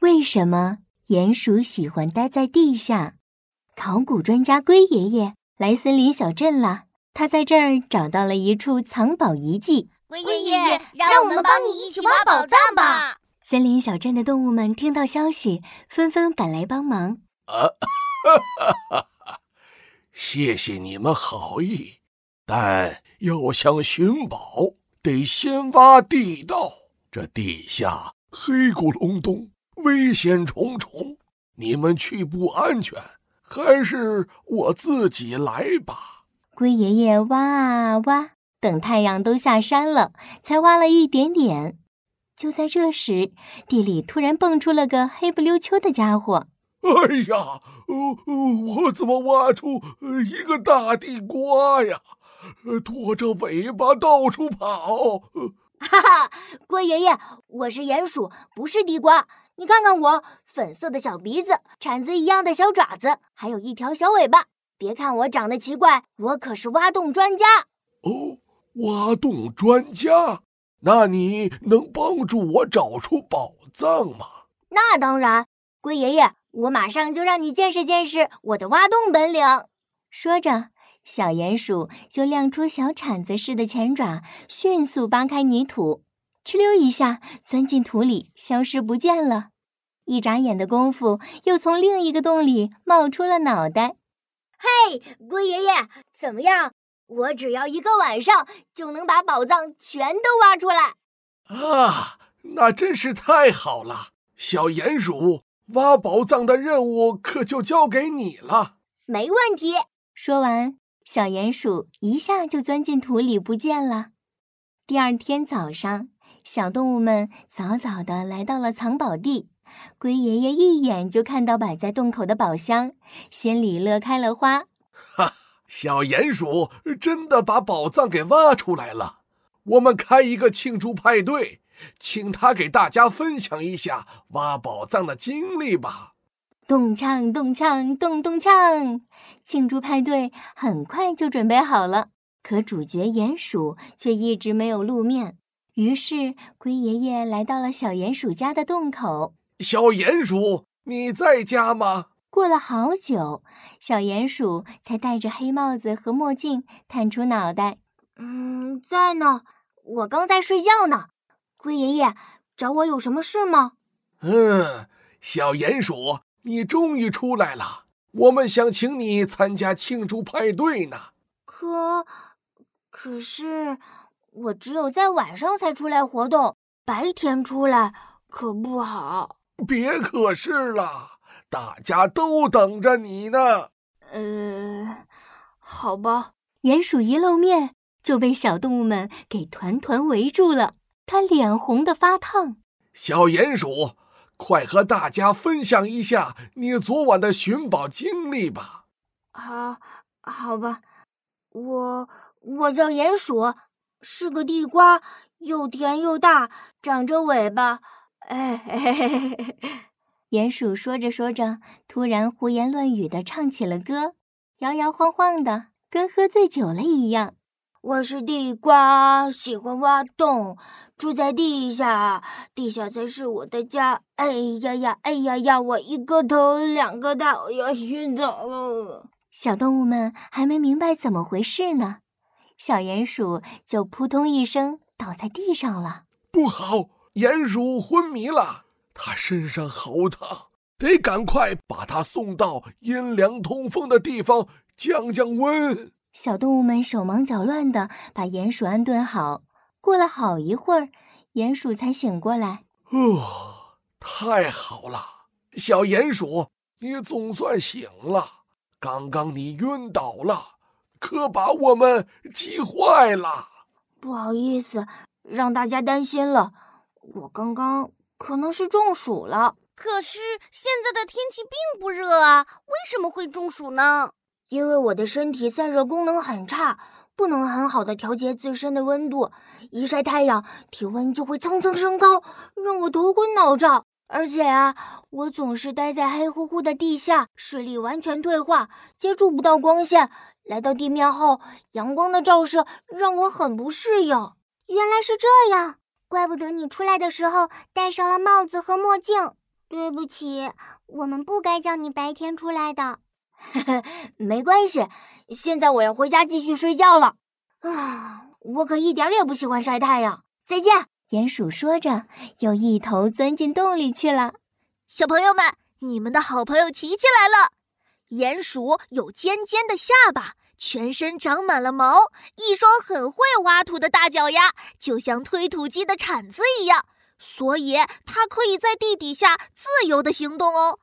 为什么鼹鼠喜欢待在地下？考古专家龟爷爷来森林小镇了，他在这儿找到了一处藏宝遗迹。龟爷爷，让我们帮你一起挖宝藏吧！森林小镇的动物们听到消息，纷纷赶来帮忙。啊，哈哈哈哈！谢谢你们好意，但要想寻宝，得先挖地道。这地下黑咕隆咚，危险重重，你们去不安全，还是我自己来吧。龟爷爷挖啊挖，等太阳都下山了，才挖了一点点。就在这时，地里突然蹦出了个黑不溜秋的家伙。哎呀，我怎么挖出一个大地瓜呀？拖着尾巴到处跑。哈哈，龟爷爷，我是鼹鼠，不是地瓜。你看看我，粉色的小鼻子，铲子一样的小爪子，还有一条小尾巴。别看我长得奇怪，我可是挖洞专家。哦，挖洞专家？那你能帮助我找出宝藏吗？那当然，龟爷爷，我马上就让你见识见识我的挖洞本领。说着。小鼹鼠就亮出小铲子似的前爪，迅速扒开泥土，哧溜一下钻进土里，消失不见了。一眨眼的功夫，又从另一个洞里冒出了脑袋。嘿，龟爷爷，怎么样？我只要一个晚上就能把宝藏全都挖出来。啊，那真是太好了！小鼹鼠，挖宝藏的任务可就交给你了。没问题。说完。小鼹鼠一下就钻进土里不见了。第二天早上，小动物们早早的来到了藏宝地。龟爷爷一眼就看到摆在洞口的宝箱，心里乐开了花。哈，小鼹鼠真的把宝藏给挖出来了！我们开一个庆祝派对，请他给大家分享一下挖宝藏的经历吧。咚锵咚锵咚咚锵，庆祝派对很快就准备好了。可主角鼹鼠却一直没有露面。于是龟爷爷来到了小鼹鼠家的洞口。小鼹鼠，你在家吗？过了好久，小鼹鼠才戴着黑帽子和墨镜探出脑袋。嗯，在呢。我刚在睡觉呢。龟爷爷找我有什么事吗？嗯，小鼹鼠。你终于出来了，我们想请你参加庆祝派对呢。可，可是我只有在晚上才出来活动，白天出来可不好。别可是了，大家都等着你呢。呃，好吧。鼹鼠一露面就被小动物们给团团围住了，他脸红的发烫。小鼹鼠。快和大家分享一下你昨晚的寻宝经历吧。好，好吧，我我叫鼹鼠，是个地瓜，又甜又大，长着尾巴。哎嘿嘿嘿嘿嘿！鼹鼠说着说着，突然胡言乱语的唱起了歌，摇摇晃晃的，跟喝醉酒了一样。我是地瓜，喜欢挖洞，住在地下，地下才是我的家。哎呀呀，哎呀呀，我一个头两个大，我要晕倒了。小动物们还没明白怎么回事呢，小鼹鼠就扑通一声倒在地上了。不好，鼹鼠昏迷了，它身上好烫，得赶快把它送到阴凉通风的地方降降温。小动物们手忙脚乱地把鼹鼠安顿好。过了好一会儿，鼹鼠才醒过来。哦，太好了，小鼹鼠，你总算醒了。刚刚你晕倒了，可把我们急坏了。不好意思，让大家担心了。我刚刚可能是中暑了。可是现在的天气并不热啊，为什么会中暑呢？因为我的身体散热功能很差，不能很好的调节自身的温度，一晒太阳，体温就会蹭蹭升高，让我头昏脑胀。而且啊，我总是待在黑乎乎的地下，视力完全退化，接触不到光线。来到地面后，阳光的照射让我很不适应。原来是这样，怪不得你出来的时候戴上了帽子和墨镜。对不起，我们不该叫你白天出来的。没关系，现在我要回家继续睡觉了。啊，我可一点也不喜欢晒太阳。再见。鼹鼠说着，又一头钻进洞里去了。小朋友们，你们的好朋友琪琪来了。鼹鼠有尖尖的下巴，全身长满了毛，一双很会挖土的大脚丫，就像推土机的铲子一样，所以它可以在地底下自由的行动哦。